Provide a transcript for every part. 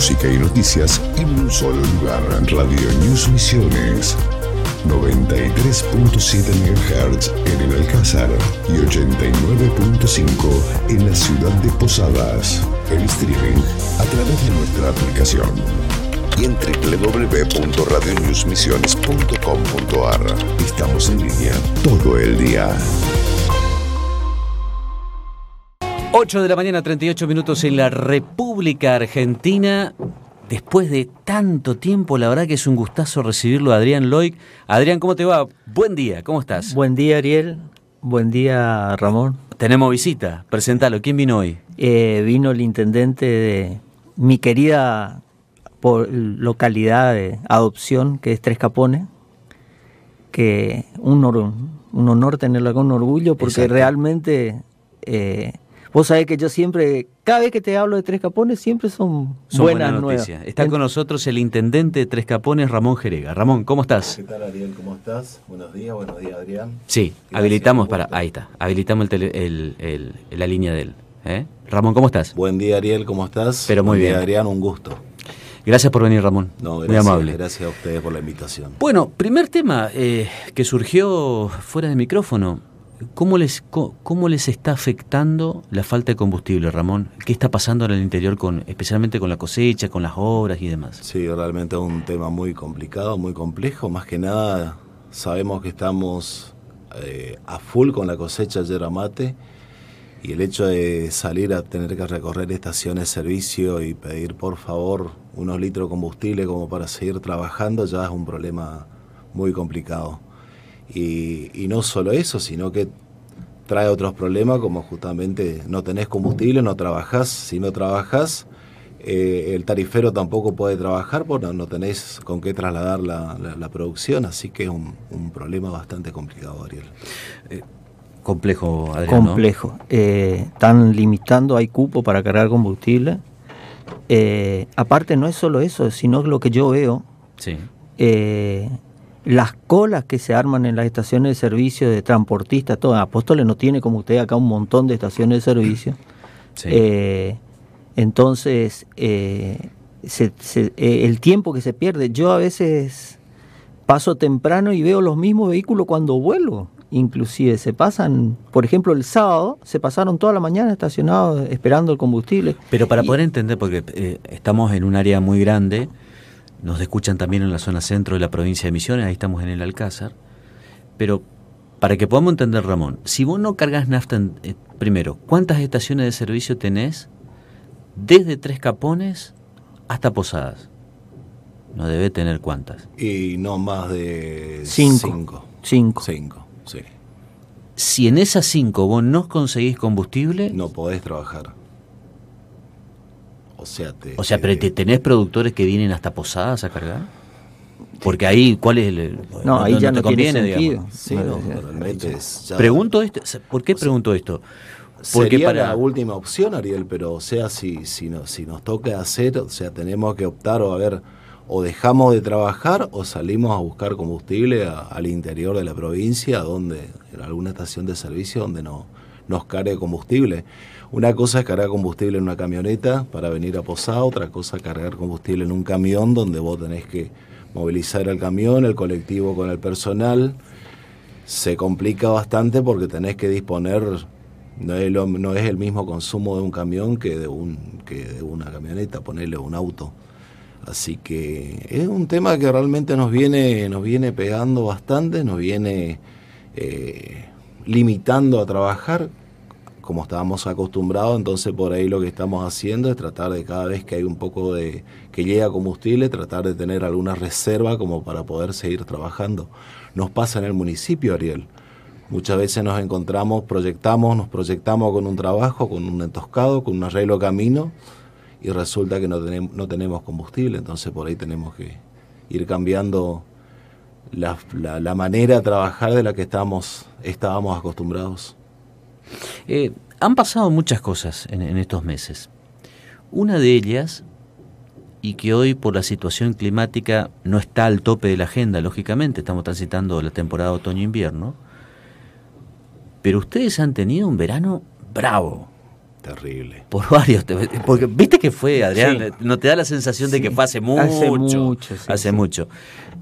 música y noticias en un solo lugar. Radio News Misiones. 93.7 MHz en el Alcázar y 89.5 en la ciudad de Posadas. El streaming a través de nuestra aplicación y en www.radionewsmisiones.com.ar. Estamos en línea todo el día. 8 de la mañana, 38 minutos en la República Argentina. Después de tanto tiempo, la verdad que es un gustazo recibirlo, Adrián Loic. Adrián, ¿cómo te va? Buen día, ¿cómo estás? Buen día, Ariel. Buen día, Ramón. Tenemos visita, presentalo. ¿Quién vino hoy? Eh, vino el intendente de mi querida localidad de adopción, que es Tres Capones, que un, un honor tenerlo acá, un orgullo, porque realmente... Eh, Vos sabés que yo siempre, cada vez que te hablo de Tres Capones, siempre son, buenas, noticias. Está con nosotros el intendente de Tres Capones, Ramón Jerega. Ramón, ¿cómo estás? ¿Qué tal, Ariel? ¿Cómo estás? Buenos días, buenos días, Adrián. Sí, habilitamos para. Ahí está, habilitamos el la línea de él. ¿eh? Ramón, ¿cómo estás? Buen día, Ariel, ¿cómo estás? Pero muy bien. Adrián, un gusto. Gracias por venir, Ramón. No, muy amable. Gracias a ustedes por la invitación. Bueno, primer tema eh, que surgió fuera de micrófono. ¿Cómo les, cómo, les está afectando la falta de combustible, Ramón? ¿Qué está pasando en el interior, con, especialmente con la cosecha, con las obras y demás? Sí, realmente es un tema muy complicado, muy complejo. Más que nada, sabemos que estamos eh, a full con la cosecha yerba mate y el hecho de salir a tener que recorrer estaciones de servicio y pedir por favor unos litros de combustible como para seguir trabajando ya es un problema muy complicado. Y, no solo eso, sino que trae otros problemas como justamente no tenés combustible, no trabajás, si no trabajás, eh, el tarifero tampoco puede trabajar porque no, tenés con qué trasladar la, producción, así que es un, problema bastante complicado, Ariel. Eh, complejo, Adrián. Complejo. Eh, están limitando, hay cupo para cargar combustible. aparte, no es solo eso, sino lo que yo veo. Sí las colas que se arman en las estaciones de servicio de transportistas, todo. Apóstoles no tiene como usted acá un montón de estaciones de servicio. Eh, entonces, eh, eh, el tiempo que se pierde, yo a veces paso temprano y veo los mismos vehículos cuando vuelo. Inclusive se pasan, por ejemplo, el sábado se pasaron toda la mañana estacionados esperando el combustible. Pero para poder entender, porque estamos en un área muy grande, nos escuchan también en la zona centro de la provincia de Misiones, ahí estamos en el Alcázar. Pero para que podamos entender, Ramón, si vos no cargas nafta, eh, primero, ¿cuántas estaciones de servicio tenés desde Tres Capones hasta Posadas? No debe tener cuántas. Y no más de cinco. Cinco. Cinco, sí. Si en esas cinco vos no conseguís combustible... No podés trabajar. O sea, o sea pero ¿tenés productores que vienen hasta Posadas a cargar? Porque ahí, ¿cuál es el...? No, ahí ya no, te conviene, digamos. Sí, no, Pregunto esto, ¿por qué pregunto esto? Porque sería para la última opción, Ariel, pero o sea, si, si, no, si nos toca hacer, o sea, tenemos que optar o a ver, o dejamos de trabajar o salimos a buscar combustible al interior de la provincia, donde, en alguna estación de servicio donde no, nos cargue combustible. Una cosa es cargar combustible en una camioneta para venir a Posada, otra cosa es cargar combustible en un camión donde vos tenés que movilizar el camión, el colectivo con el personal. Se complica bastante porque tenés que disponer, no es, el mismo consumo de un camión que de, un, que de una camioneta, ponerle un auto. Así que es un tema que realmente nos viene, nos viene pegando bastante, nos viene eh, limitando a trabajar como estábamos acostumbrados, entonces por ahí lo que estamos haciendo es tratar de cada vez que hay un poco de que llega combustible, tratar de tener alguna reserva como para poder seguir trabajando. Nos pasa en el municipio, Ariel. Muchas veces nos encontramos, proyectamos, nos proyectamos con un trabajo, con un entoscado, con un arreglo camino y resulta que no tenemos, no tenemos combustible, entonces por ahí tenemos que ir cambiando la, la manera de trabajar de la que estamos, estábamos acostumbrados. Eh, han pasado muchas cosas en, estos meses. Una de ellas, y que hoy por la situación climática no está al tope de la agenda, lógicamente, estamos transitando la temporada otoño-invierno, pero ustedes han tenido un verano bravo. Terrible. Por varios. Porque viste que fue, Adrián, no te da la sensación de que fue hace mucho. Hace mucho. hace mucho.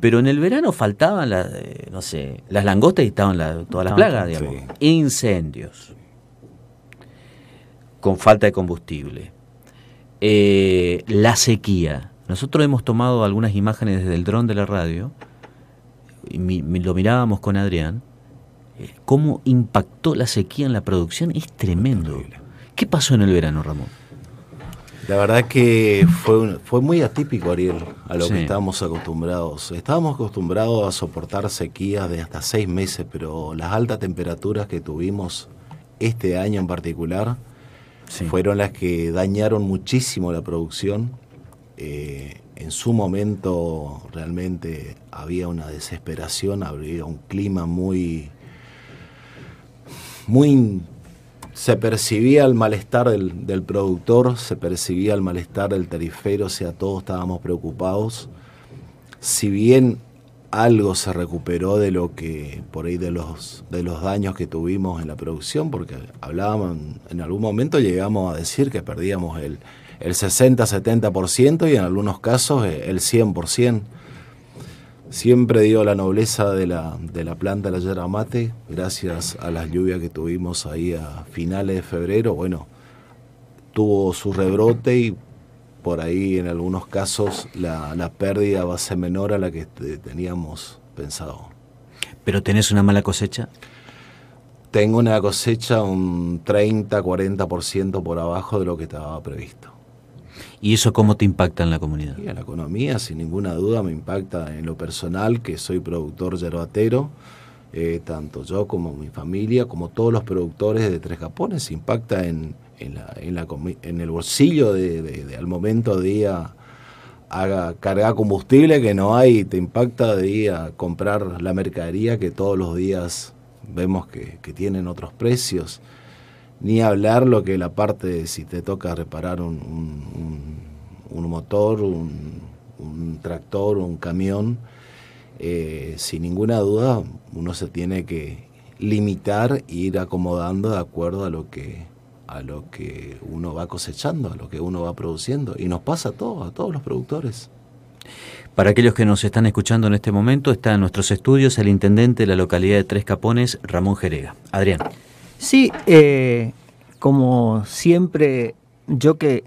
Pero en el verano faltaban, la, eh, no sé, las langostas y estaban todas las plagas, digamos. Incendios. Con falta de combustible. Eh, la sequía. Nosotros hemos tomado algunas imágenes desde el dron de la radio. Y lo mirábamos con Adrián. Eh, cómo impactó la sequía en la producción es tremendo. ¿Qué pasó en el verano, Ramón? La verdad que fue, fue muy atípico, Ariel, a lo que estábamos acostumbrados. Estábamos acostumbrados a soportar sequías de hasta seis meses, pero las altas temperaturas que tuvimos este año en particular fueron las que dañaron muchísimo la producción. Eh, en su momento realmente había una desesperación, había un clima muy, muy se percibía el malestar del, productor, se percibía el malestar del tarifero, o sea, todos estábamos preocupados. Si bien algo se recuperó de lo que, por ahí, de los, de los daños que tuvimos en la producción, porque hablábamos, en algún momento llegamos a decir que perdíamos el, el 60-70% y en algunos casos el 100%. Siempre dio la nobleza de la, de la planta de la yerba mate, gracias a las lluvias que tuvimos ahí a finales de febrero. Bueno, tuvo su rebrote y por ahí en algunos casos la, la pérdida va a ser menor a la que teníamos pensado. ¿Pero tenés una mala cosecha? Tengo una cosecha un 30-40% por abajo de lo que estaba previsto. ¿Y eso cómo te impacta en la comunidad? Y la economía, sin ninguna duda, me impacta en lo personal, que soy productor yerbatero, eh, tanto yo como mi familia, como todos los productores de Tres Capones, impacta en, en, la, en, en el bolsillo de, al momento de ir a, cargar combustible que no hay, te impacta de ir comprar la mercadería que todos los días vemos que tienen otros precios ni hablar lo que la parte de si te toca reparar un, un, motor, un, tractor, un camión, eh, sin ninguna duda uno se tiene que limitar ir acomodando de acuerdo a lo que a lo que uno va cosechando, a lo que uno va produciendo. Y nos pasa a todos, a todos los productores. Para aquellos que nos están escuchando en este momento, está en nuestros estudios el intendente de la localidad de Tres Capones, Ramón Jerega. Adrián. Sí, eh, como siempre, yo que,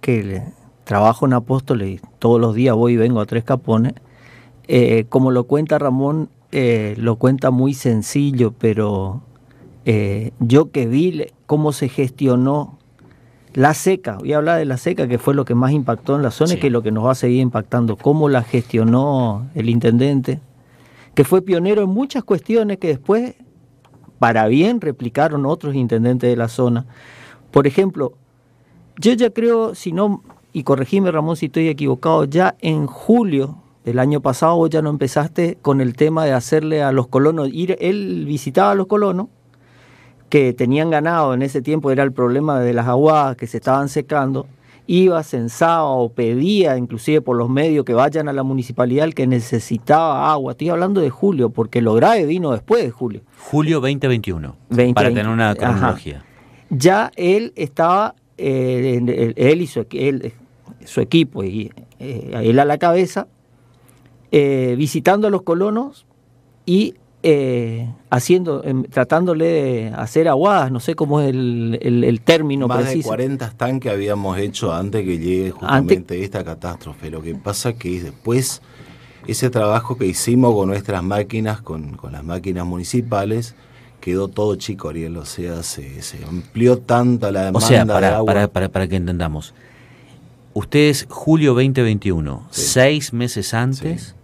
que trabajo en Apóstoles y todos los días voy y vengo a Tres Capones, eh, como lo cuenta Ramón, eh, lo cuenta muy sencillo, pero yo que vi cómo se gestionó la seca, voy a hablar de la seca, que fue lo que más impactó en la zona y que es lo que nos va a seguir impactando, cómo la gestionó el intendente, que fue pionero en muchas cuestiones que después para bien replicaron otros intendentes de la zona. Por ejemplo, yo ya creo, si no, y corregime Ramón si estoy equivocado, ya en julio del año pasado vos ya no empezaste con el tema de hacerle a los colonos, ir, él visitaba a los colonos que tenían ganado en ese tiempo, era el problema de las aguas que se estaban secando, iba, censaba o pedía, inclusive por los medios, que vayan a la municipalidad el que necesitaba agua. Estoy hablando de julio, porque lo grave vino después de julio. Julio 2021, para tener una cronología. Ya él estaba, eh, él y su, su equipo, y eh, él a la cabeza, eh, visitando a los colonos y eh, haciendo, em, tratándole de hacer aguadas, no sé cómo es el, el, término Más preciso. de 40 estanques habíamos hecho antes que llegue justamente esta catástrofe. Lo que pasa es que después ese trabajo que hicimos con nuestras máquinas, con, las máquinas municipales, quedó todo chico, Ariel. O sea, se, amplió tanto la demanda o sea, para, Para, para, para, que entendamos. Ustedes, julio 2021, seis meses antes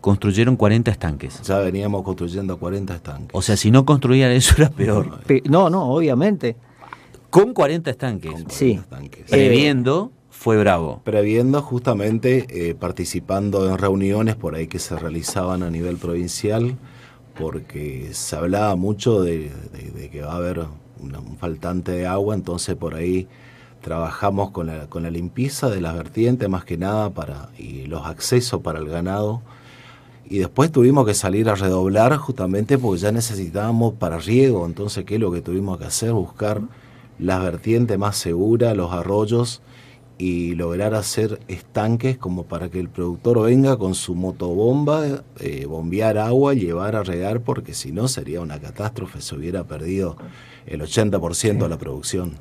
construyeron 40 estanques. Ya veníamos construyendo 40 estanques. O sea, si no construían eso era peor. No, no, obviamente. Con 40 estanques. sí. Previendo, fue bravo. Previendo justamente, eh, participando en reuniones por ahí que se realizaban a nivel provincial, porque se hablaba mucho de, que va a haber un faltante de agua, entonces por ahí trabajamos con la, con la limpieza de las vertientes más que nada para y los accesos para el ganado y después tuvimos que salir a redoblar justamente porque ya necesitábamos para riego, entonces qué es lo que tuvimos que hacer, buscar las vertientes más seguras, los arroyos y lograr hacer estanques como para que el productor venga con su motobomba, eh, bombear agua, llevar a regar, porque si no sería una catástrofe, se hubiera perdido el 80% de la producción.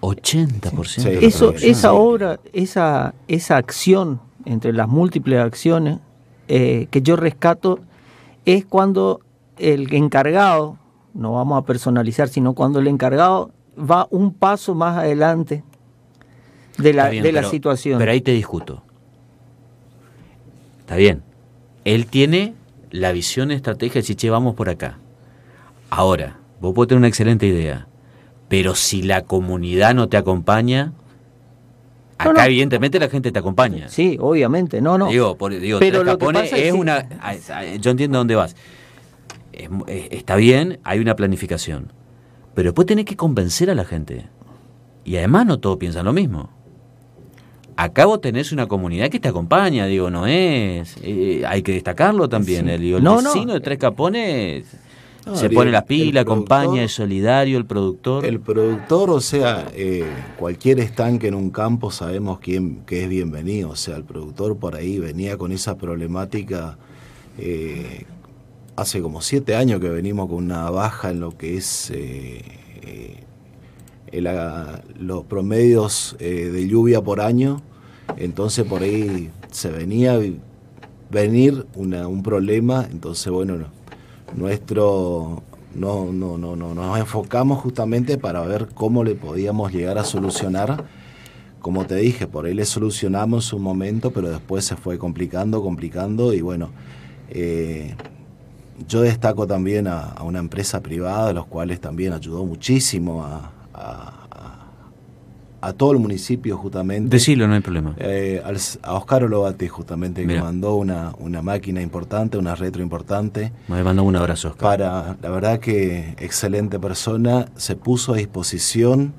80%. Eso, esa obra, esa, esa acción, entre las múltiples acciones eh, que yo rescato, es cuando el encargado, no vamos a personalizar, sino cuando el encargado va un paso más adelante de la, de la situación. Pero ahí te discuto. Está bien. Él tiene la visión estratégica de decir, che, vamos por acá. Ahora, vos podés tener una excelente idea, pero si la comunidad no te acompaña, acá evidentemente la gente te acompaña. Sí, obviamente, no, no. Digo, pero lo que pasa es, una... Yo entiendo dónde vas. está bien, hay una planificación, pero después tenés que convencer a la gente. Y además no todos piensan lo mismo. Acá vos tenés una comunidad que te acompaña, digo, no es. Eh, hay que destacarlo también. El, el vecino de Tres Capones se pone la pila, acompaña, es solidario el productor. El productor, o sea, eh, cualquier estanque en un campo sabemos quién, que es bienvenido. O sea, el productor por ahí venía con esa problemática. Eh, hace como siete años que venimos con una baja en lo que es los promedios eh, de lluvia por año, entonces por ahí se venía venir un problema, entonces bueno, nuestro no, no, no, no, nos enfocamos justamente para ver cómo le podíamos llegar a solucionar. Como te dije, por ahí le solucionamos un momento, pero después se fue complicando, complicando y bueno, eh, yo destaco también a, una empresa privada, los cuales también ayudó muchísimo a, todo el municipio justamente. Decirlo, no hay problema. Eh, a Oscar Olobate justamente, que mandó una, una máquina importante, una retro importante. Me mandó un abrazo, Oscar. Para, la verdad que excelente persona, se puso a disposición.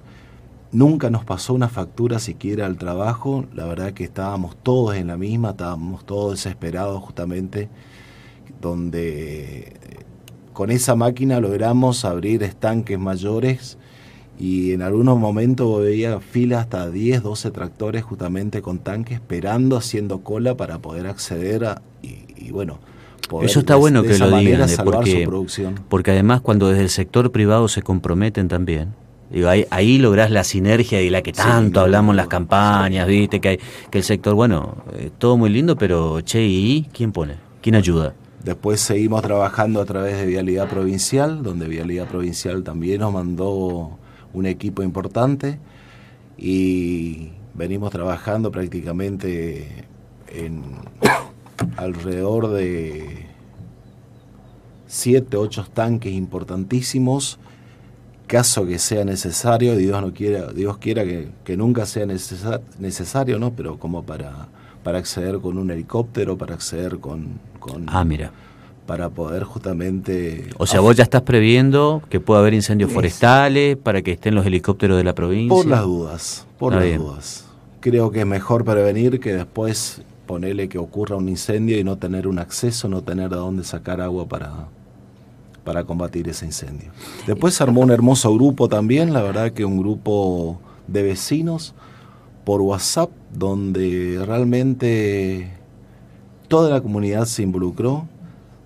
Nunca nos pasó una factura siquiera al trabajo, la verdad que estábamos todos en la misma, estábamos todos desesperados justamente, donde con esa máquina logramos abrir estanques mayores y en algunos momentos veía filas hasta 10, 12 tractores justamente con tanques esperando, haciendo cola para poder acceder a, y, bueno, Eso está bueno que lo digan, porque, porque además cuando desde el sector privado se comprometen también, Digo, ahí, ahí lográs la sinergia y la que tanto hablamos en las campañas, viste, que, hay, que el sector, bueno, eh, todo muy lindo, pero che, ¿y quién pone? ¿Quién ayuda? Después seguimos trabajando a través de Vialidad Provincial, donde Vialidad Provincial también nos mandó un equipo importante y venimos trabajando prácticamente en alrededor de siete, ocho tanques importantísimos, caso que sea necesario, Dios no quiera, Dios quiera que, nunca sea necesario, ¿no? Pero como para, para acceder con un helicóptero, para acceder con, con ah, mira para poder justamente... O sea, vos ya estás previendo que pueda haber incendios forestales para que estén los helicópteros de la provincia. Por las dudas, por las dudas. Creo que es mejor prevenir que después ponerle que ocurra un incendio y no tener un acceso, no tener de dónde sacar agua para, para combatir ese incendio. Después se armó un hermoso grupo también, la verdad que un grupo de vecinos por WhatsApp, donde realmente toda la comunidad se involucró,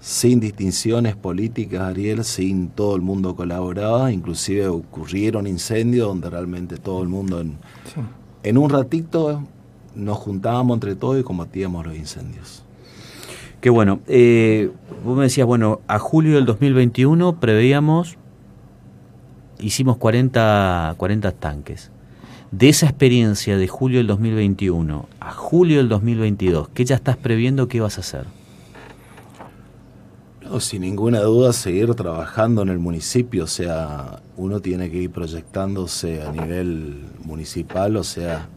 sin distinciones políticas, Ariel, sin todo el mundo colaboraba, inclusive ocurrieron incendios donde realmente todo el mundo en, en un ratito nos juntábamos entre todos y combatíamos los incendios. Qué bueno. Eh, vos me decías, bueno, a julio del 2021 preveíamos, hicimos 40, 40 tanques. De esa experiencia de julio del 2021 a julio del 2022, ¿qué ya estás previendo qué vas a hacer? Sin ninguna duda seguir trabajando en el municipio, o sea, uno tiene que ir proyectándose a nivel municipal, o sea,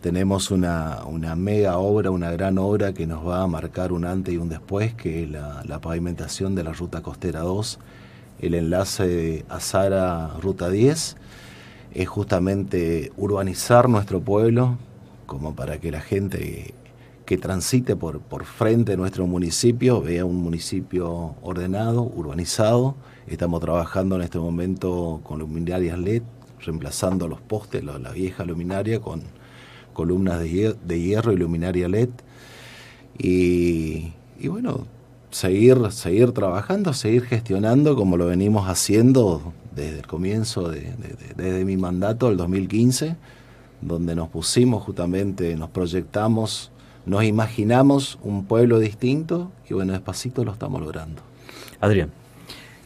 tenemos una, una mega obra, una gran obra que nos va a marcar un antes y un después, que es la, pavimentación de la Ruta Costera 2, el enlace de Azara Ruta 10, es justamente urbanizar nuestro pueblo, como para que la gente que transite por, por frente de nuestro municipio, vea un municipio ordenado, urbanizado. Estamos trabajando en este momento con luminarias LED, reemplazando los postes, la, vieja luminaria con columnas de, hierro y luminaria LED. Y, bueno, seguir, seguir trabajando, seguir gestionando como lo venimos haciendo desde el comienzo de, desde mi mandato, el 2015, donde nos pusimos justamente, nos proyectamos, nos imaginamos un pueblo distinto y bueno, despacito lo estamos logrando. Adrián.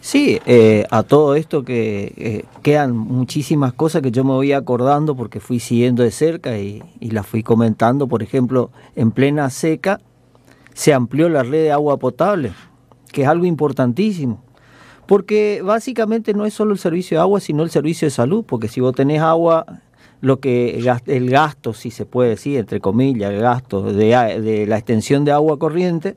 Sí, eh, a todo esto que eh, quedan muchísimas cosas que yo me voy acordando porque fui siguiendo de cerca y, y las fui comentando. Por ejemplo, en plena seca se amplió la red de agua potable, que es algo importantísimo. Porque básicamente no es solo el servicio de agua, sino el servicio de salud, porque si vos tenés agua, lo que el gasto, si se puede decir, entre comillas, el gasto de, la extensión de agua corriente,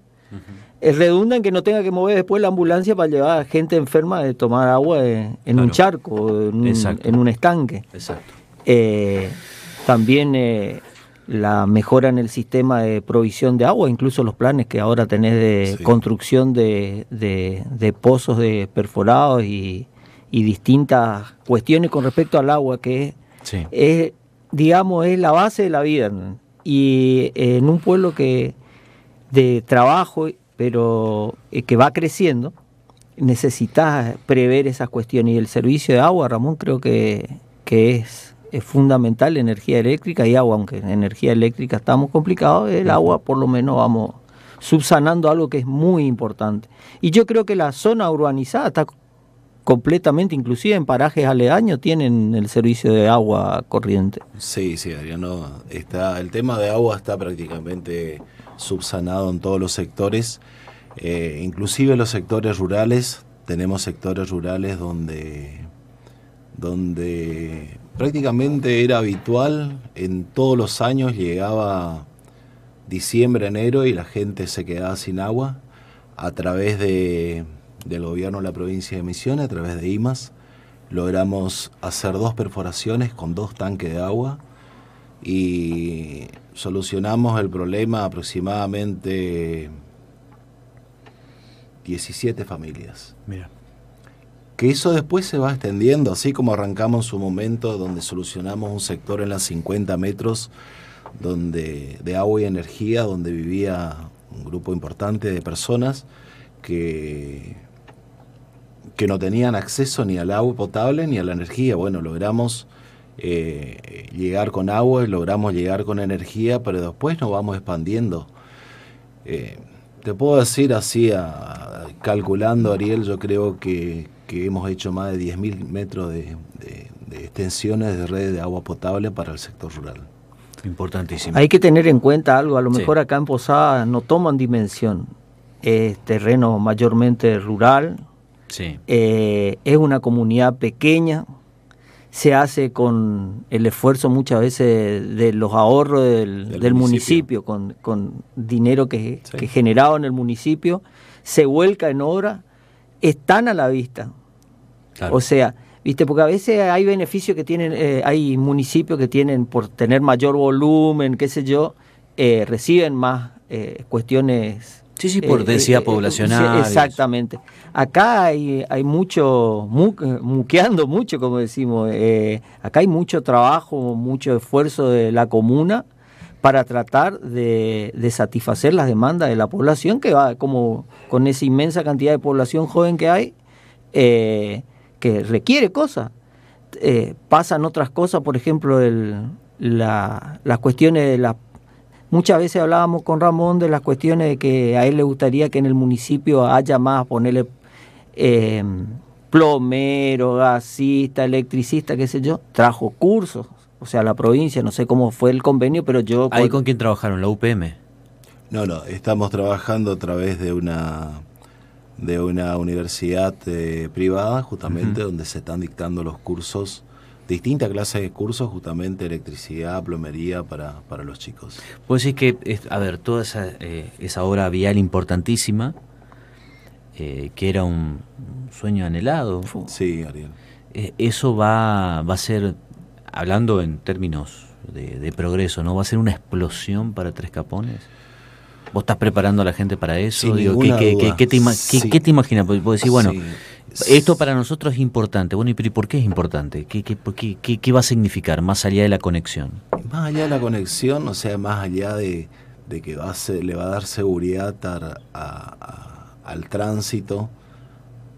es redunda en que no tenga que mover después la ambulancia para llevar a gente enferma de tomar agua en un charco, en un, en un estanque. Exacto. Eh, también eh, la mejora en el sistema de provisión de agua, incluso los planes que ahora tenés de construcción de, de, pozos de perforados y, y, distintas cuestiones con respecto al agua, que es, digamos, es la base de la vida. Y en un pueblo que de trabajo pero eh, que va creciendo, necesitas prever esas cuestiones. Y el servicio de agua, Ramón, creo que, que es, es fundamental, energía eléctrica y agua, aunque en energía eléctrica estamos complicados, el agua por lo menos vamos subsanando algo que es muy importante. Y yo creo que la zona urbanizada está completamente, inclusive en parajes aledaños, tienen el servicio de agua corriente. Sí, sí, Adriano, está, el tema de agua está prácticamente subsanado en todos los sectores, eh, inclusive los sectores rurales, tenemos sectores rurales donde, donde prácticamente era habitual, en todos los años llegaba diciembre, enero y la gente se quedaba sin agua a través de, del gobierno de la provincia de Misiones, a través de IMAS, logramos hacer dos perforaciones con dos tanques de agua y solucionamos el problema aproximadamente 17 familias. Mira. Que eso después se va extendiendo, así como arrancamos en su momento donde solucionamos un sector en las 50 metros donde, de agua y energía, donde vivía un grupo importante de personas que, que no tenían acceso ni al agua potable ni a la energía. Bueno, logramos eh, llegar con agua y logramos llegar con energía, pero después nos vamos expandiendo. Eh, te puedo decir así, calculando, Ariel, yo creo que, hemos hecho más de 10.000 metros de, extensiones de redes de agua potable para el sector rural. Importantísimo. Hay que tener en cuenta algo, a lo mejor acá en Posada no toman dimensión. Es terreno mayormente rural, sí. Eh, es una comunidad pequeña, se hace con el esfuerzo muchas veces de los ahorros del, municipio, con, dinero que, que, generado en el municipio, se vuelca en obra, están a la vista. O sea, viste, porque a veces hay beneficios que tienen, eh, hay municipios que tienen por tener mayor volumen, qué sé yo, eh, reciben más eh, cuestiones Sí, sí, por densidad poblacional. exactamente. Acá hay, hay mucho, muqueando mucho, como decimos. Eh, acá hay mucho trabajo, mucho esfuerzo de la comuna para tratar de, satisfacer las demandas de la población, que va como con esa inmensa cantidad de población joven que hay, eh, que requiere cosas. Eh, pasan otras cosas, por ejemplo, el, la, las cuestiones de la Muchas veces hablábamos con Ramón de las cuestiones de que a él le gustaría que en el municipio haya más, ponerle eh, plomero, gasista, electricista, qué sé yo. Trajo cursos, o sea, la provincia, no sé cómo fue el convenio, pero yo... ¿Ahí con quién trabajaron? ¿La UPM? No, no, estamos trabajando a través de una de una universidad eh, privada, justamente, donde se están dictando los cursos distintas clases de cursos, justamente electricidad, plomería para, para los chicos. Pues decir que, a ver, toda esa, eh, esa obra vial importantísima, eh, que era un sueño anhelado. Sí, Ariel. Eh, eso va, va a ser, hablando en términos de, progreso, ¿no? ¿Va a ser una explosión para Tres Capones? ¿Vos estás preparando a la gente para eso? Sin ¿qué, te, qué, te imaginas? Vos decís, bueno, Esto para nosotros es importante. Bueno, ¿y por qué es importante? ¿Qué, qué, va a significar más allá de la conexión? Más allá de la conexión, o sea, más allá de, que va a le va a dar seguridad al tránsito,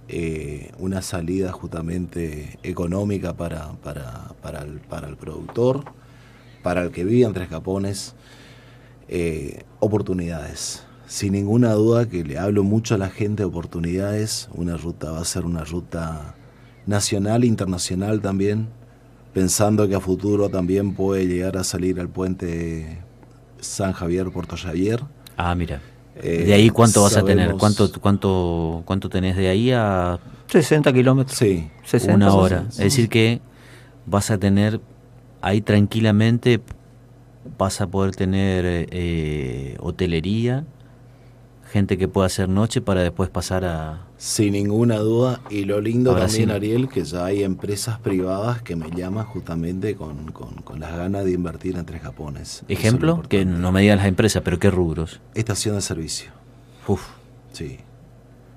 eh, una salida justamente económica para, para, para, el, para el productor, para el que vive en Tres Capones, eh, oportunidades sin ninguna duda que le hablo mucho a la gente de oportunidades. Una ruta va a ser una ruta nacional e internacional también, pensando que a futuro también puede llegar a salir al puente San Javier, Puerto Javier. Ah, mira. Eh, ¿De ahí cuánto vas a tener? ¿Cuánto, cuánto, ¿Cuánto tenés de ahí a...? 60 kilómetros. Sí. una hora. Es decir que vas a tener ahí tranquilamente, vas a poder tener eh, hotelería, gente que pueda hacer noche para después pasar a... Sin ninguna duda, y lo lindo también, Ariel, que ya hay empresas privadas que me llaman justamente con, las ganas de invertir en Tres Japones. ¿Ejemplo? Que no me digan las empresas, pero ¿qué rubros? Estación de servicio. Uf. Sí.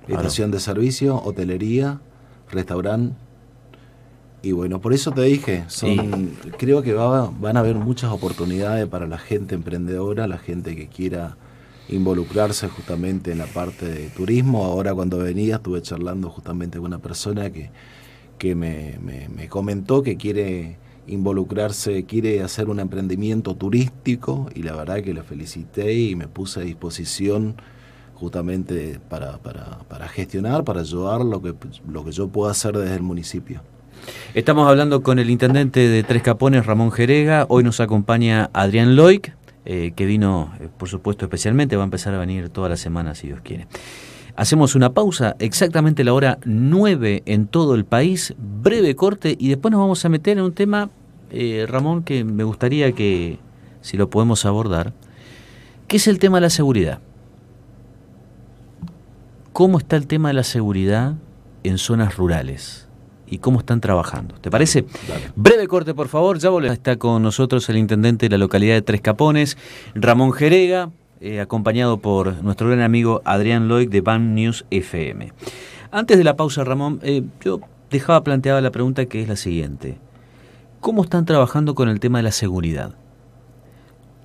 Estación de servicio, hotelería, restaurante. Y bueno, por eso te dije, son, creo que van a haber muchas oportunidades para la gente emprendedora, la gente que quiera involucrarse justamente en la parte de turismo. Ahora cuando venía estuve charlando justamente con una persona que, que me, me, comentó que quiere involucrarse, quiere hacer un emprendimiento turístico y la verdad que le felicité y me puse a disposición justamente para, para, para gestionar, para ayudar lo que, lo que yo pueda hacer desde el municipio. Estamos hablando con el intendente de Tres Capones, Ramón Jerega. Hoy nos acompaña Adrián Loic, eh, que vino, eh, por supuesto, especialmente, va a empezar a venir toda la semana, si Dios quiere. Hacemos una pausa, exactamente la hora 9 en todo el país, breve corte y después nos vamos a meter en un tema, eh, Ramón, que me gustaría que, si lo podemos abordar, que es el tema de la seguridad. ¿Cómo está el tema de la seguridad en zonas rurales? Y cómo están trabajando. ¿Te parece? Breve corte, por favor. Ya volvemos. Está con nosotros el intendente de la localidad de Tres Capones, Ramón Jerega, eh, acompañado por nuestro gran amigo Adrián Loic de Ban News FM. Antes de la pausa, Ramón, eh, yo dejaba planteada la pregunta que es la siguiente. ¿Cómo están trabajando con el tema de la seguridad?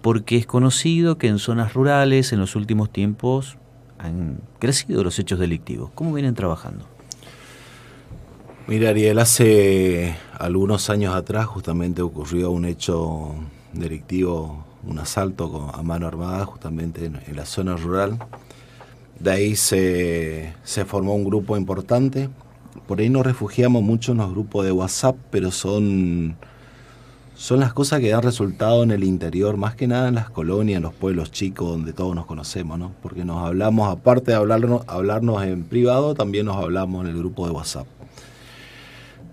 Porque es conocido que en zonas rurales en los últimos tiempos han crecido los hechos delictivos. ¿Cómo vienen trabajando? Mira, Ariel, hace algunos años atrás justamente ocurrió un hecho delictivo, un asalto a mano armada justamente en, la zona rural. De ahí se, formó un grupo importante. Por ahí nos refugiamos mucho en los grupos de WhatsApp, pero son, son las cosas que dan resultado en el interior, más que nada en las colonias, en los pueblos chicos donde todos nos conocemos, ¿no? Porque nos hablamos, aparte de hablarnos, hablarnos en privado, también nos hablamos en el grupo de WhatsApp.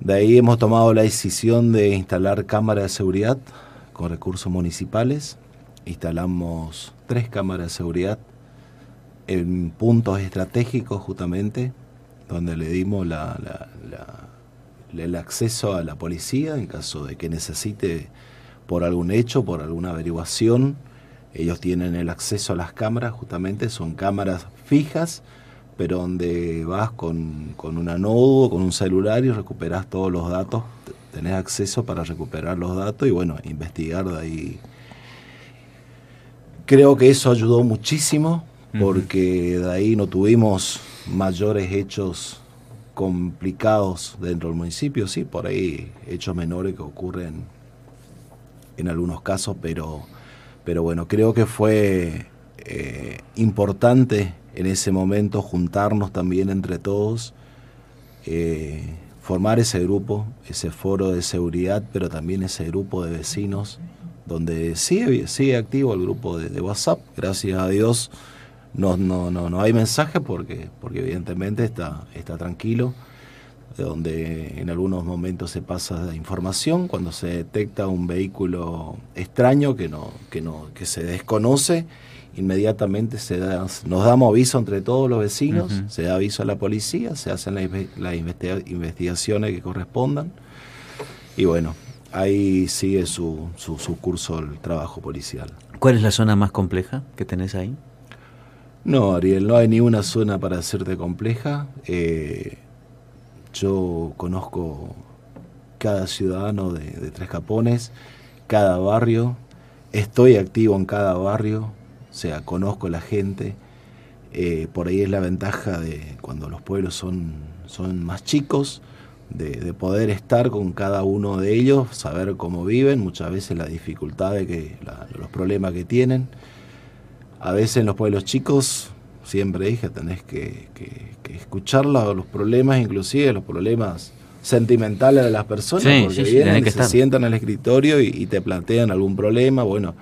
De ahí hemos tomado la decisión de instalar cámaras de seguridad con recursos municipales. Instalamos tres cámaras de seguridad en puntos estratégicos justamente, donde le dimos el acceso a la policía en caso de que necesite por algún hecho, por alguna averiguación. Ellos tienen el acceso a las cámaras, justamente son cámaras fijas pero donde vas con, con una nodo, con un celular y recuperas todos los datos, tenés acceso para recuperar los datos y bueno, investigar de ahí. Creo que eso ayudó muchísimo porque de ahí no tuvimos mayores hechos complicados dentro del municipio, sí, por ahí hechos menores que ocurren en algunos casos, pero, pero bueno, creo que fue eh, importante en ese momento juntarnos también entre todos, eh, formar ese grupo, ese foro de seguridad, pero también ese grupo de vecinos, donde sigue, sigue activo el grupo de, WhatsApp, gracias a Dios. No, no, no, no hay mensaje porque, porque evidentemente está, está tranquilo, donde en algunos momentos se pasa información, cuando se detecta un vehículo extraño que, no, que, no, que se desconoce, inmediatamente se da, nos damos aviso entre todos los vecinos, se da aviso a la policía, se hacen las, investigaciones que correspondan y bueno, ahí sigue su, su, curso el trabajo policial. ¿Cuál es la zona más compleja que tenés ahí? No, Ariel, no hay ni una zona para hacerte compleja. Eh, Yo conozco cada ciudadano de, Tres Capones, cada barrio, estoy activo en cada barrio, o sea, conozco la gente. Eh, por ahí es la ventaja de cuando los pueblos son, son más chicos, de, poder estar con cada uno de ellos, saber cómo viven, muchas veces la dificultad de que los problemas que tienen. A veces en los pueblos chicos, siempre dije, tenés que, que, escuchar los problemas, inclusive los problemas sentimentales de las personas, porque vienen, se sientan al escritorio y, te plantean algún problema, bueno,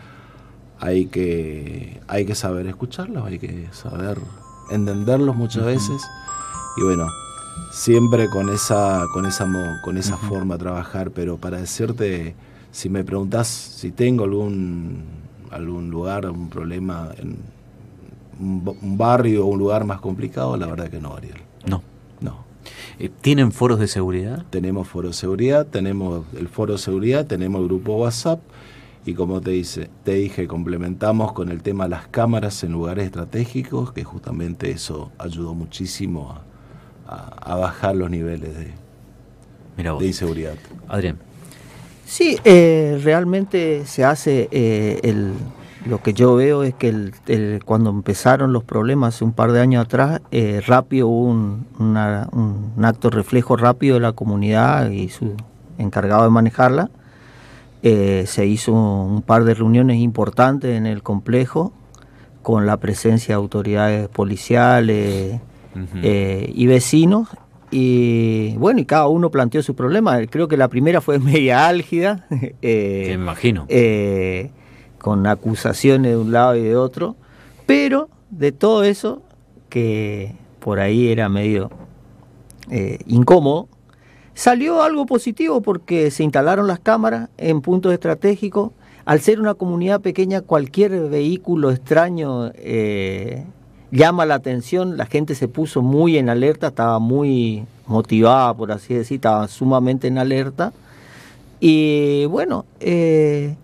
hay que, hay que saber escucharlos, hay que saber entenderlos muchas veces, y bueno, siempre con esa, con esa, con esa forma de trabajar, pero para decirte, si me preguntas si tengo algún, algún lugar, algún problema en un, barrio o un lugar más complicado, la verdad que no, Ariel. No. No. Eh, ¿Tienen foros de seguridad? Tenemos foros de seguridad, tenemos el foro de seguridad, tenemos el grupo WhatsApp y como te, dice, te dije, complementamos con el tema de las cámaras en lugares estratégicos, que justamente eso ayudó muchísimo a, a, bajar los niveles de, de inseguridad. Adrián. Sí, eh, realmente se hace eh, el, lo que yo veo es que el, cuando empezaron los problemas hace un par de años atrás, eh, rápido hubo un, un, acto reflejo rápido de la comunidad y su encargado de manejarla. Se hizo un par de reuniones importantes en el complejo con la presencia de autoridades policiales, eh, y vecinos. Y bueno, y cada uno planteó su problema. Creo que la primera fue media álgida. eh, me imagino. Eh, con acusaciones de un lado y de otro. Pero de todo eso, que por ahí era medio eh, incómodo, salió algo positivo porque se instalaron las cámaras en puntos estratégicos. Al ser una comunidad pequeña, cualquier vehículo extraño eh, llama la atención, la gente se puso muy en alerta, estaba muy motivada, por así decir, estaba sumamente en alerta. Y bueno, eh,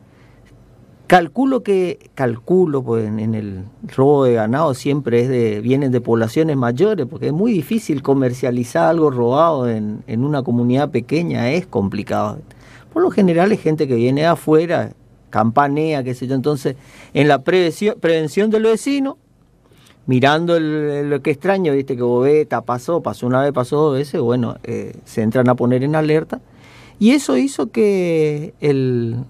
calculo que, calculo, pues en, el robo de ganado siempre es de, vienen de poblaciones mayores, porque es muy difícil comercializar algo robado en, en una comunidad pequeña, es complicado. Por lo general es gente que viene de afuera, campanea, qué sé yo, entonces en la prevención, prevención del vecino, mirando lo que extraño, viste que Bobeta pasó, pasó una vez, pasó dos veces, bueno, eh, se entran a poner en alerta. Y eso hizo que el,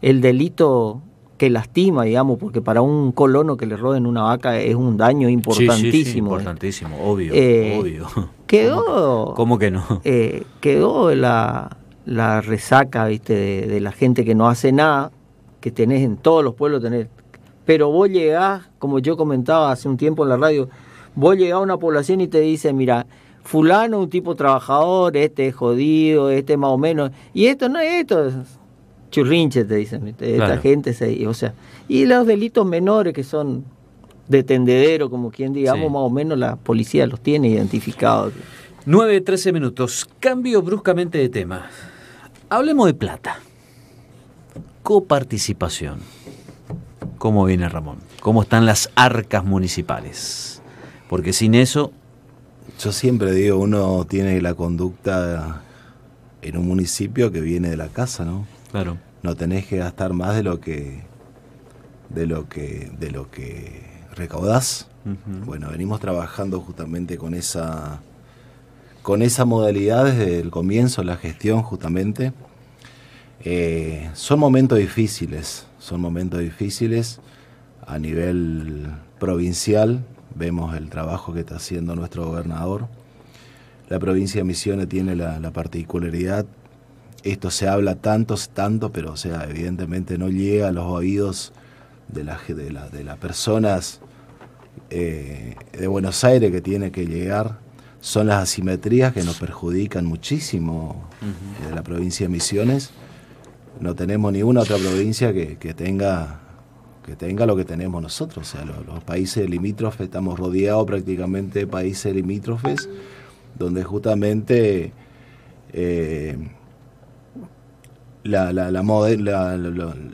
delito que lastima, digamos, porque para un colono que le roben una vaca es un daño importantísimo. importantísimo, obvio, eh, obvio. Quedó. ¿Cómo, que no? Eh, quedó la, la resaca, viste, de, de, la gente que no hace nada, que tenés en todos los pueblos, tenés pero vos llegás, como yo comentaba hace un tiempo en la radio, vos llegás a una población y te dice, mira, fulano es un tipo trabajador, este es jodido, este más o menos, y esto no es esto, es churrinche te dicen, esta gente se, o sea, y los delitos menores que son de tendedero, como quien digamos, más o menos la policía los tiene identificados. 9, 13 minutos, cambio bruscamente de tema. Hablemos de plata. Coparticipación. ¿Cómo viene Ramón? ¿Cómo están las arcas municipales? Porque sin eso... Yo siempre digo, uno tiene la conducta en un municipio que viene de la casa, ¿no? Claro. No tenés que gastar más de lo que de lo que de lo que recaudás. Bueno, venimos trabajando justamente con esa con esa modalidad desde el comienzo, la gestión justamente. Eh, son momentos difíciles, son momentos difíciles a nivel provincial. Vemos el trabajo que está haciendo nuestro gobernador. La provincia de Misiones tiene la, particularidad, esto se habla tanto, tanto, pero o sea, evidentemente no llega a los oídos de, la, de, las personas eh, de Buenos Aires que tiene que llegar. Son las asimetrías que nos perjudican muchísimo de la provincia de Misiones no tenemos ninguna otra provincia que, tenga que tenga lo que tenemos nosotros. O sea, los, países limítrofes, estamos rodeados prácticamente de países limítrofes, donde justamente eh, la, la,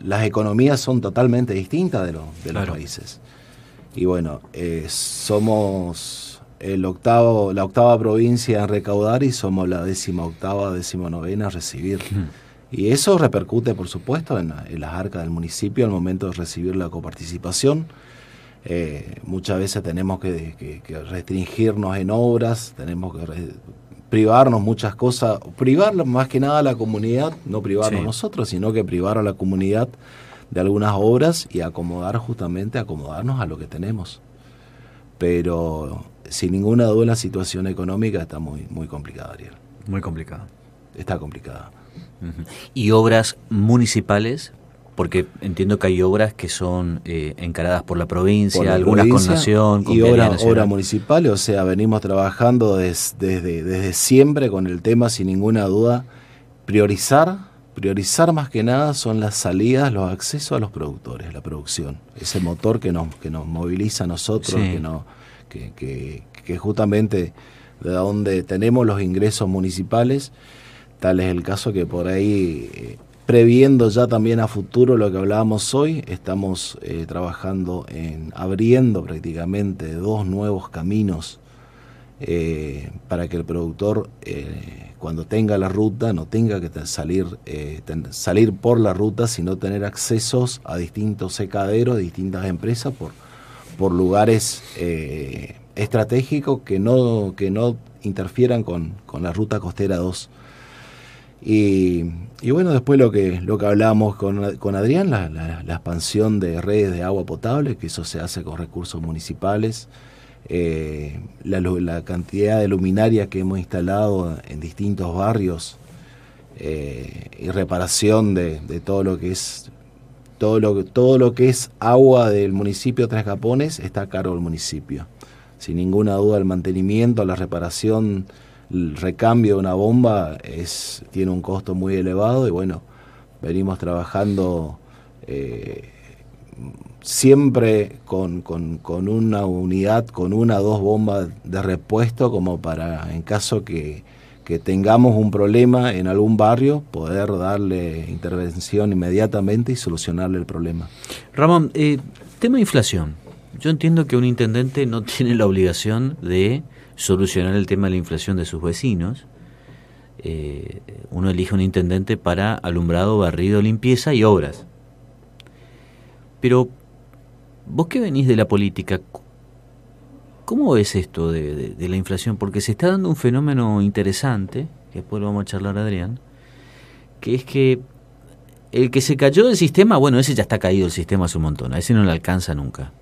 las economías son totalmente distintas de, de los países. Y bueno, eh, somos el octavo, la octava provincia en recaudar y somos la décima octava, décima novena a recibir. Y eso repercute, por supuesto, en, las arcas del municipio al momento de recibir la coparticipación. Eh, muchas veces tenemos que, restringirnos en obras, tenemos que privarnos muchas cosas, privar más que nada a la comunidad, no privarnos nosotros, sino que privar a la comunidad de algunas obras y acomodar justamente, acomodarnos a lo que tenemos. Pero sin ninguna duda la situación económica está muy, muy complicada, Ariel. Muy complicada. Está complicada. ¿Y obras municipales? Porque entiendo que hay obras que son eh, encaradas por la provincia, algunas con nación, con y obras obra municipales, o sea, venimos trabajando desde, desde siempre con el tema, sin ninguna duda, priorizar, priorizar más que nada son las salidas, los accesos a los productores, la producción, ese motor que nos, que nos moviliza a nosotros, que, no, que, que, que justamente de donde tenemos los ingresos municipales Tal es el caso que por ahí, eh, previendo ya también a futuro lo que hablábamos hoy, estamos eh, trabajando en abriendo prácticamente dos nuevos caminos eh, para que el productor cuando tenga la ruta no tenga que salir, salir por la ruta, sino tener accesos a distintos secaderos, distintas empresas por, por lugares estratégicos que no, que no interfieran con, con la ruta costera 2. Y, bueno, después lo que, lo que hablábamos con, con Adrián, la, expansión de redes de agua potable, que eso se hace con recursos municipales, eh, la, la, cantidad de luminarias que hemos instalado en distintos barrios eh, y reparación de, de, todo lo que es todo lo, todo lo que es agua del municipio Tres Capones está a cargo del municipio. Sin ninguna duda el mantenimiento, la reparación el recambio de una bomba es, tiene un costo muy elevado y bueno, venimos trabajando eh, siempre con, con, una unidad, con una o dos bombas de repuesto como para en caso que, que tengamos un problema en algún barrio, poder darle intervención inmediatamente y solucionarle el problema. Ramón, eh, tema inflación. Yo entiendo que un intendente no tiene la obligación de solucionar el tema de la inflación de sus vecinos. Eh, uno elige un intendente para alumbrado, barrido, limpieza y obras. Pero vos que venís de la política, ¿cómo ves esto de, la inflación? Porque se está dando un fenómeno interesante, que después lo vamos a charlar Adrián, que es que el que se cayó del sistema, bueno, ese ya está caído el sistema hace un montón, a ese no le alcanza nunca.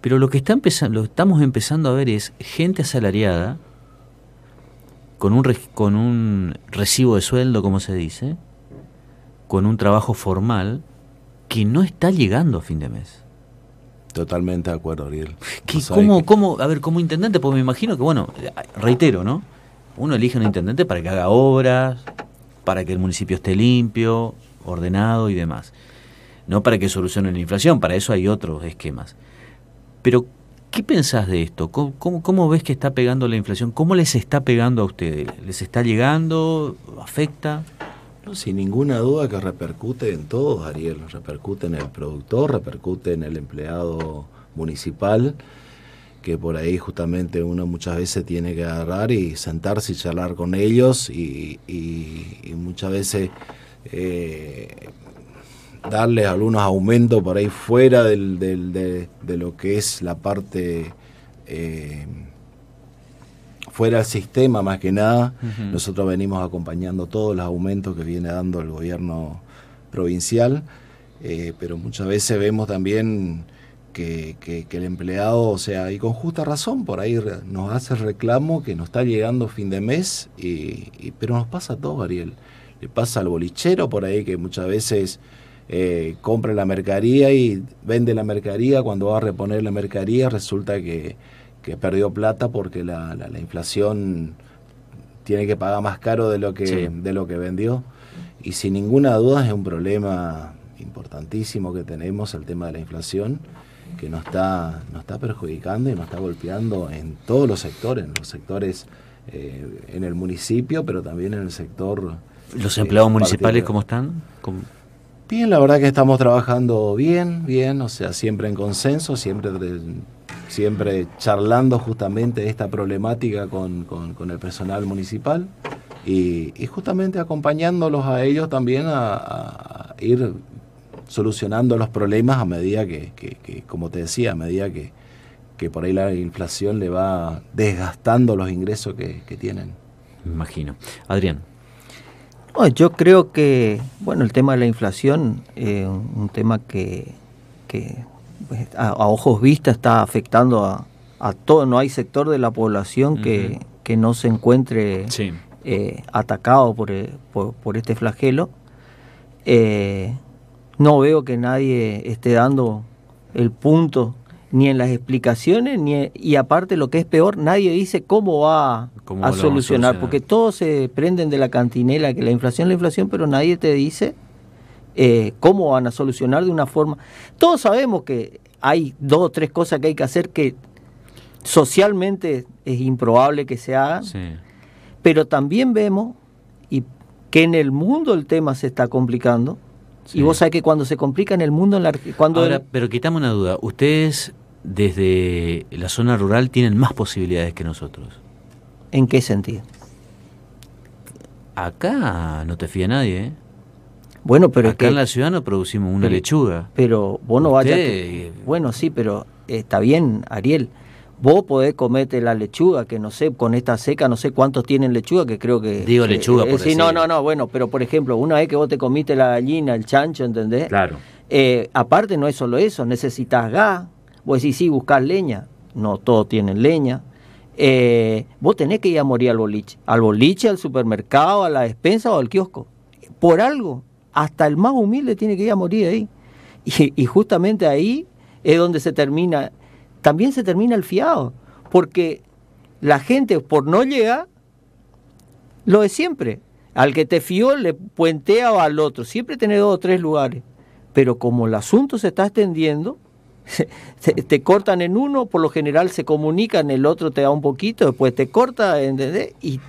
Pero lo que está empezando, lo estamos empezando a ver es gente asalariada con un, con un recibo de sueldo, como se dice, con un trabajo formal que no está llegando a fin de mes. Totalmente de acuerdo, Ariel. ¿Cómo, cómo, a ver, como intendente, pues me imagino que, bueno, reitero, ¿no? Uno elige un intendente para que haga obras, para que el municipio esté limpio, ordenado y demás. No para que solucione la inflación, para eso hay otros esquemas. Pero, ¿qué pensás de esto? ¿Cómo, ves que está pegando la inflación? ¿Cómo les está pegando a ustedes? ¿Les está llegando? ¿Afecta? No, sin ninguna duda que repercute en todos, Ariel. Repercute en el productor, repercute en el empleado municipal, que por ahí justamente uno muchas veces tiene que agarrar y sentarse y charlar con ellos y, muchas veces eh, darles algunos aumentos por ahí fuera del, de, lo que es la parte eh, fuera del sistema más que nada. Nosotros venimos acompañando todos los aumentos que viene dando el gobierno provincial, eh, pero muchas veces vemos también que, el empleado, o sea, y con justa razón, por ahí nos hace reclamo que nos está llegando fin de mes, y, pero nos pasa todo, Ariel. Le pasa al bolichero por ahí que muchas veces eh, compra la mercadería y vende la mercadería, cuando va a reponer la mercadería resulta que, perdió plata porque la, la, inflación tiene que pagar más caro de lo que, de lo que vendió. Y sin ninguna duda es un problema importantísimo que tenemos el tema de la inflación que nos está, nos está perjudicando y nos está golpeando en todos los sectores, en los sectores eh, en el municipio, pero también en el sector... ¿Los empleados municipales cómo están? Bien, la verdad que estamos trabajando bien, bien, o sea, siempre en consenso, siempre siempre charlando justamente esta problemática con, el personal municipal y, justamente acompañándolos a ellos también a, ir solucionando los problemas a medida que, como te decía, a medida que, por ahí la inflación le va desgastando los ingresos que, tienen. Me imagino. Adrián. Yo creo que, bueno, el tema de la inflación es un tema que, pues, a, ojos vistas está afectando a, todo. No hay sector de la población que, no se encuentre eh, atacado eh, por, por, este flagelo. Eh, no veo que nadie esté dando el punto ni en las explicaciones, ni y aparte lo que es peor, nadie dice cómo va a, solucionar, porque todos se prenden de la cantinela, que la inflación es la inflación, pero nadie te dice eh, cómo van a solucionar de una forma. Todos sabemos que hay dos o tres cosas que hay que hacer que socialmente es improbable que se hagan, pero también vemos y que en el mundo el tema se está complicando. Y vos sabés que cuando se complica en el mundo, en la, cuando Ahora, pero quitamos una duda. Ustedes desde la zona rural tienen más posibilidades que nosotros. ¿En qué sentido? Acá no te fía nadie, ¿eh? Bueno, pero acá en la ciudad no producimos una lechuga. Pero vos no vayas. Bueno, sí, pero está bien, Ariel. Vos podés comerte la lechuga, que no sé, con esta seca, no sé cuántos tienen lechuga, que creo que. Digo lechuga, por Sí, no, no, no, bueno, pero por ejemplo, una vez que vos te comiste la gallina, el chancho, ¿entendés? Claro. Eh, aparte, no es solo eso, necesitas gas. Vos decís, sí, buscar leña. No todos tienen leña. Eh, vos tenés que ir a morir al boliche. Al boliche, al supermercado, a la despensa o al kiosco. Por algo hasta el más humilde tiene que ir a morir ahí. Y, justamente ahí es donde se termina, también se termina el fiado, porque la gente por no llegar, lo de siempre. Al que te fió le puentea al otro, siempre tiene dos o tres lugares. Pero como el asunto se está extendiendo, te, cortan en uno, por lo general se comunican, el otro te da un poquito, después te corta, ¿entendés? Y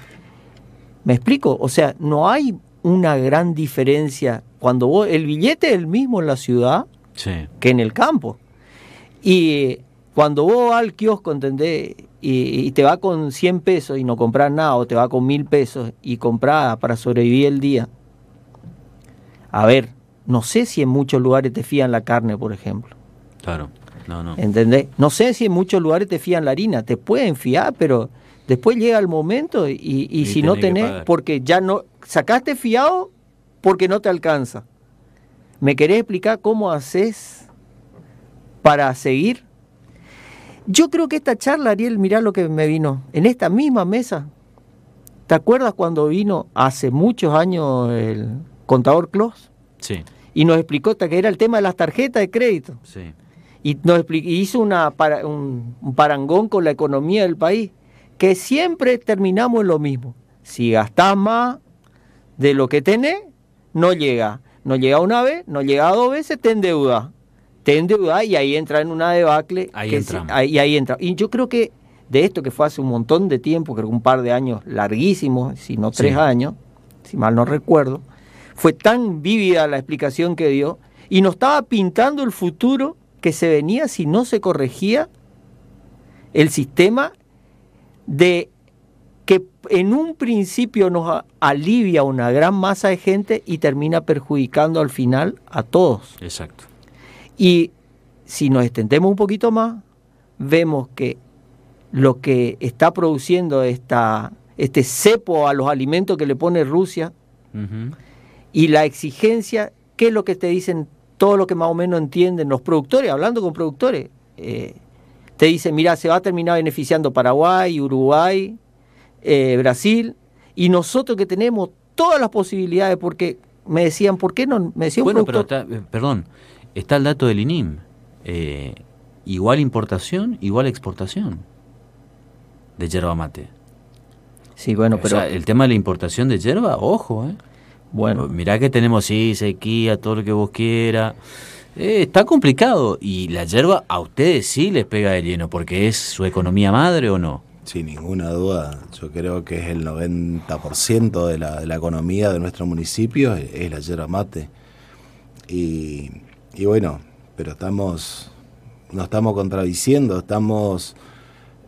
me explico, o sea, no hay una gran diferencia cuando vos, el billete es el mismo en la ciudad que en el campo. Y cuando vos vas al kiosco, ¿entendés? Y, te va con 100 pesos y no compras nada, o te va con 1000 pesos y compras para sobrevivir el día. A ver, no sé si en muchos lugares te fían la carne, por ejemplo. Claro, no, no. ¿Entendés? No sé si en muchos lugares te fían la harina. Te pueden fiar, pero después llega el momento y, y si no tenés, porque ya no, sacaste fiado porque no te alcanza. ¿Me querés explicar cómo haces para seguir? Yo creo que esta charla, Ariel, mirá lo que me vino. En esta misma mesa, ¿te acuerdas cuando vino hace muchos años el contador Clos? Sí. Y nos explicó que era el tema de las tarjetas de crédito. Sí. Y nos hizo una, un, un parangón con la economía del país, que siempre terminamos en lo mismo. Si gastás más, de lo que tenés, no llega. No llega una vez, no llega dos veces, te endeuda. Te endeuda y ahí entra en una debacle. Ahí entra. y ahí entra. Y yo creo que de esto que fue hace un montón de tiempo, creo que un par de años larguísimos, si no tres años, si mal no recuerdo, fue tan vívida la explicación que dio y nos estaba pintando el futuro que se venía si no se corregía el sistema de que en un principio nos alivia una gran masa de gente y termina perjudicando al final a todos. Exacto. Y si nos extendemos un poquito más, vemos que lo que está produciendo esta, este cepo a los alimentos que le pone Rusia y la exigencia, ¿qué es lo que te dicen todo lo que más o menos entienden los productores? Hablando con productores, eh, te dicen, mira, se va a terminar beneficiando Paraguay, Uruguay, eh, Brasil, y nosotros que tenemos todas las posibilidades, porque me decían, ¿por qué no? Me decían, bueno, pero eh, perdón, está el dato del INIM. Eh, igual importación, igual exportación de yerba mate. Sí, bueno, pero... el tema de la importación de yerba, ojo, ¿eh? Bueno. Mirá que tenemos, sí, sequía, todo lo que vos quieras. está complicado. Y la yerba a ustedes sí les pega de lleno, porque es su economía madre o no. Sin ninguna duda, yo creo que es el 90% de la, de la economía de nuestro municipio, es, la yerba mate. Y, bueno, pero estamos nos estamos contradiciendo, estamos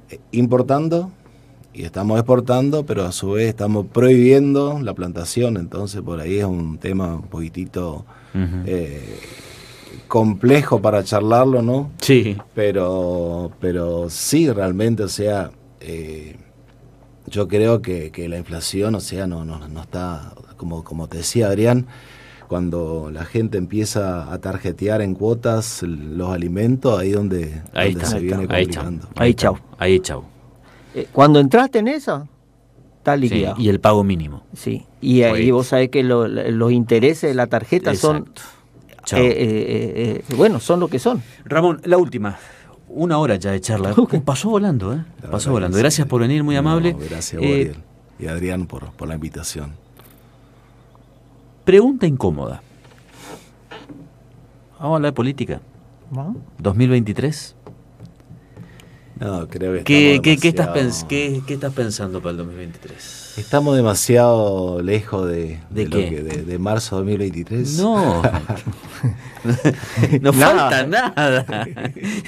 eh, importando y estamos exportando, pero a su vez estamos prohibiendo la plantación, entonces por ahí es un tema un poquitito eh, complejo para charlarlo, ¿no? Sí. Pero, pero sí, realmente, o sea, eh, yo creo que, la inflación, o sea, no, no, no está, como, como te decía Adrián, cuando la gente empieza a tarjetear en cuotas los alimentos, ahí donde, ahí se viene complicando. Ahí, chau. Ahí chau. Eh, cuando entraste en esa, está liquidado. y el pago mínimo. Sí, y ahí vos sabés que los intereses de la tarjeta son... Eh, eh, bueno, son lo que son. Ramón, la última. Una hora ya de charla. Pasó volando, ¿eh? Pasó volando. Gracias por venir, muy amable. gracias, Gabriel. Y Adrián por, por la invitación. Pregunta incómoda. Vamos a hablar de política. ¿No? 2023. No, creo que ¿Qué, ¿qué, estás qué, estás pensando para el 2023? Estamos demasiado lejos de, ¿De, de, marzo de 2023. No, no falta nada.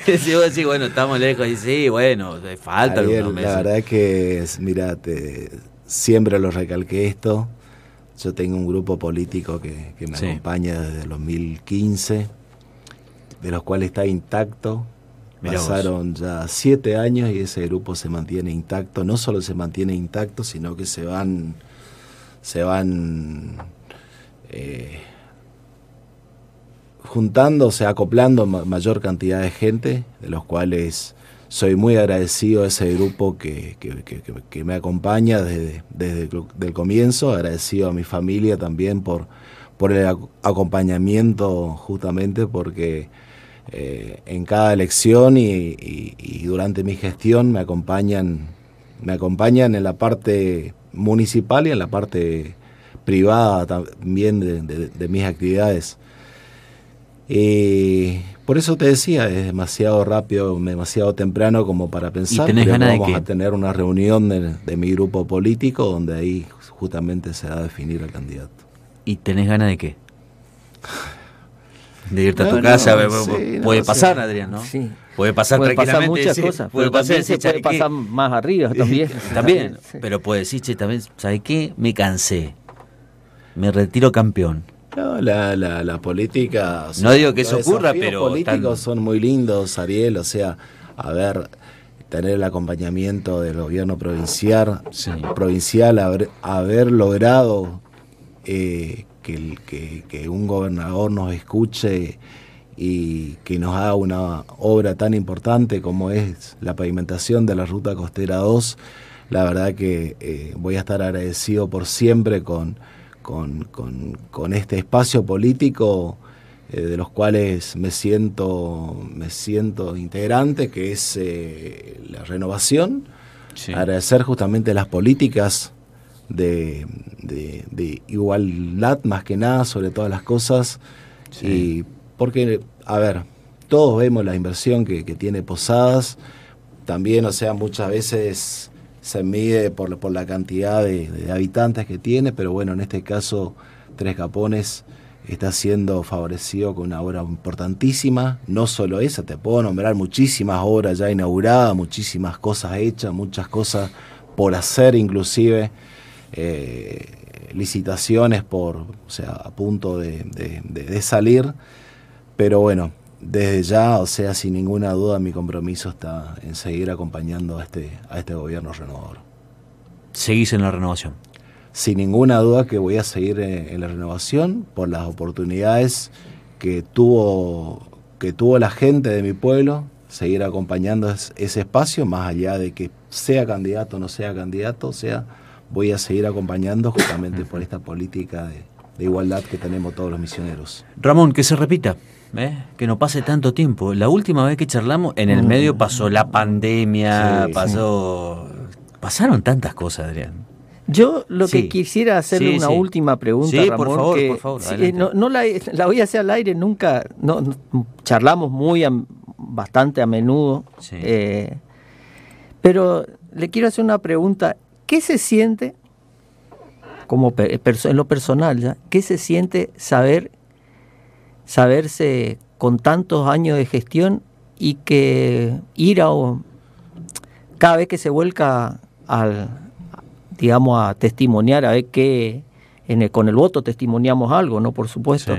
si vos decís, bueno, estamos lejos, y sí, bueno, falta algunos meses. La verdad que, mira, siempre lo recalqué esto. Yo tengo un grupo político que, me acompaña desde el 2015, de los cuales está intacto. Pasaron ya siete años y ese grupo se mantiene intacto. No solo se mantiene intacto, sino que se van, se van eh, acoplando mayor cantidad de gente, de los cuales soy muy agradecido a ese grupo que, me acompaña desde, desde el comienzo, agradecido a mi familia también por, por el acompañamiento justamente porque eh, en cada elección y, durante mi gestión me acompañan, me acompañan en la parte municipal y en la parte privada también de, mis actividades. Y por eso te decía, es demasiado rápido, demasiado temprano como para pensar que vamos a tener una reunión de, mi grupo político donde ahí justamente se va a definir el candidato. ¿Y tenés ganas de qué? De irte a tu casa, puede pasar, Adrián, ¿no? Sí. Puede pasar puede pasar muchas cosas. Puede pasar, se puede pasar más arriba también. también, pero puede decir, che, también, ¿sabes qué? Me cansé. Me retiro campeón no, la, la, la política... No digo que eso ocurra, pero... Los políticos son muy lindos, Ariel, o sea, a ver, tener el acompañamiento del gobierno provincial, provincial haber, haber logrado eh, que, que, que, un gobernador nos escuche y que nos haga una obra tan importante como es la pavimentación de la ruta costera 2, la verdad que eh, voy a estar agradecido por siempre con con, con, este espacio político eh, de los cuales me siento, me siento integrante, que es eh, la renovación, agradecer justamente las políticas de, igualdad más que nada sobre todas las cosas, y porque, a ver, todos vemos la inversión que, que tiene Posadas, también, o sea, muchas veces se mide por, por la cantidad de, habitantes que tiene, pero bueno, en este caso Tres Capones está siendo favorecido con una obra importantísima, no solo esa, te puedo nombrar muchísimas obras ya inauguradas, muchísimas cosas hechas, muchas cosas por hacer inclusive, eh, licitaciones por, o sea, a punto de, de salir, pero bueno, desde ya, o sea, sin ninguna duda, mi compromiso está en seguir acompañando a este, a este gobierno renovador. ¿Seguís en la renovación? Sin ninguna duda que voy a seguir en, la renovación por las oportunidades que tuvo, que tuvo la gente de mi pueblo, seguir acompañando ese espacio, más allá de que sea candidato o no sea candidato, sea, voy a seguir acompañando justamente por esta política de, de igualdad que tenemos todos los misioneros. Ramón, que se repita. ¿Eh? que no pase tanto tiempo. La última vez que charlamos, en el mm. medio pasó la pandemia, pasó... Pasaron tantas cosas, Adrián. Yo lo que quisiera hacerle una última pregunta, Ramón, por favor, por favor, no, la, voy a hacer al aire nunca, no, charlamos muy bastante a menudo, eh, pero le quiero hacer una pregunta. ¿Qué se siente, como en lo personal ya, qué se siente saber saberse con tantos años de gestión y que ir a cada vez que se vuelca al digamos a testimoniar a ver qué en con el voto testimoniamos algo, ¿no? Por supuesto.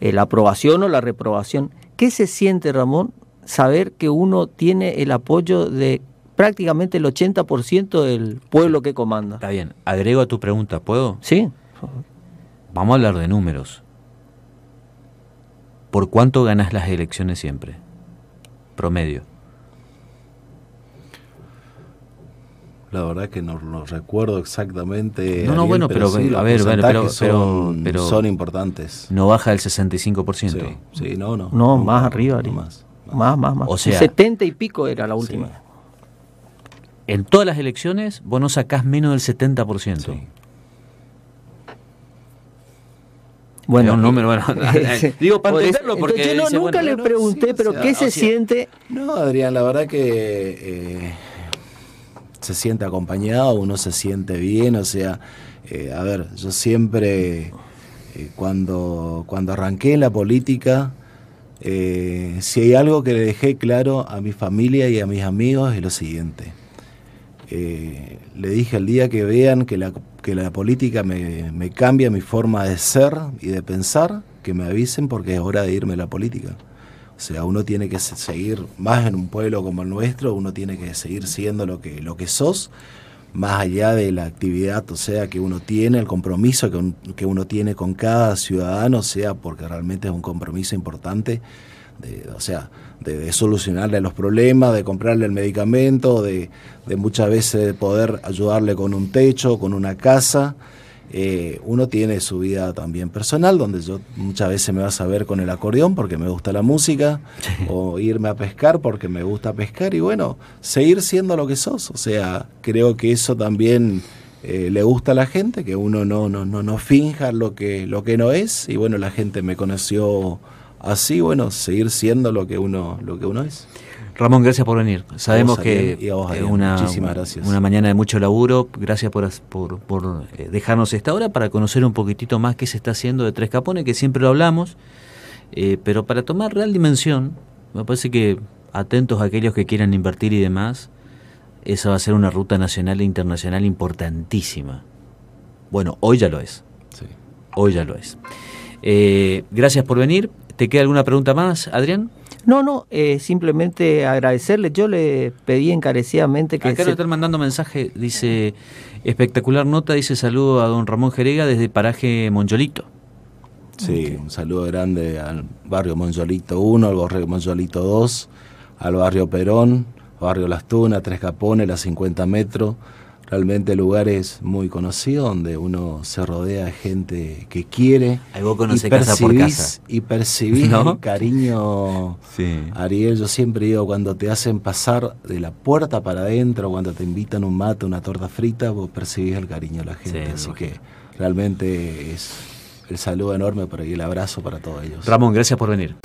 Eh, la aprobación o la reprobación. ¿Qué se siente, Ramón, saber que uno tiene el apoyo de prácticamente el 80% del pueblo que comanda? Está bien. Agrego a tu pregunta, ¿puedo? Sí. Vamos a hablar de números. ¿Por cuánto ganas las elecciones siempre? Promedio. La verdad que no, lo recuerdo exactamente. No, no, bueno, pero, a ver, pero, son, son, importantes. No baja del 65%. Sí, sí no, no. No, más arriba, más, más, más, más. O sea, 70 y pico era la última. En todas las elecciones vos no sacás menos del 70%. Sí. Bueno, un número, bueno, digo para entenderlo porque yo nunca le pregunté, pero ¿qué se siente? No, Adrián, la verdad que eh, se siente acompañado, uno se siente bien, o sea, eh, a ver, yo siempre eh, cuando, cuando arranqué en la política, si hay algo que le dejé claro a mi familia y a mis amigos es lo siguiente. Le dije al día que vean que la que la política me, cambia mi forma de ser y de pensar, que me avisen porque es hora de irme a la política. O sea, uno tiene que seguir, más en un pueblo como el nuestro, uno tiene que seguir siendo lo que, lo que sos, más allá de la actividad, o sea, que uno tiene, el compromiso que, que uno tiene con cada ciudadano, sea porque realmente es un compromiso importante, de, o sea, de, solucionarle los problemas, de comprarle el medicamento, de, muchas veces poder ayudarle con un techo, con una casa. Eh, uno tiene su vida también personal, donde yo muchas veces me vas a ver con el acordeón porque me gusta la música, o irme a pescar porque me gusta pescar, y bueno, seguir siendo lo que sos. O sea, creo que eso también eh, le gusta a la gente, que uno no, no, no, no finja lo que, lo que no es, y bueno, la gente me conoció así, bueno, seguir siendo lo que uno, lo que uno es. Ramón, gracias por venir. Sabemos que es una, una mañana de mucho laburo. Gracias por, por, eh, dejarnos esta hora para conocer un poquitito más qué se está haciendo de Tres Capones, que siempre lo hablamos. Eh, pero para tomar real dimensión, me parece que atentos a aquellos que quieran invertir y demás, esa va a ser una ruta nacional e internacional importantísima. Bueno, hoy ya lo es. Sí. Hoy ya lo es. Eh, gracias por venir. ¿Te queda alguna pregunta más, Adrián? No, no, eh, simplemente agradecerle. Yo le pedí encarecidamente que... Acá se... están mandando mensaje, dice, espectacular nota, dice saludo a don Ramón Jerega desde paraje Monjolito. Sí, un saludo grande al barrio Monjolito 1, al barrio Monjolito 2, al barrio Perón, barrio Las Tunas, Tres Capones, las 50 metros, realmente lugares muy conocidos donde uno se rodea de gente que quiere y percibís, y percibís el cariño Ariel. Yo siempre digo cuando te hacen pasar de la puerta para adentro cuando te invitan un mate una torta frita vos percibís el cariño de la gente. así que realmente es el saludo enorme y el abrazo para todos ellos. Ramón gracias por venir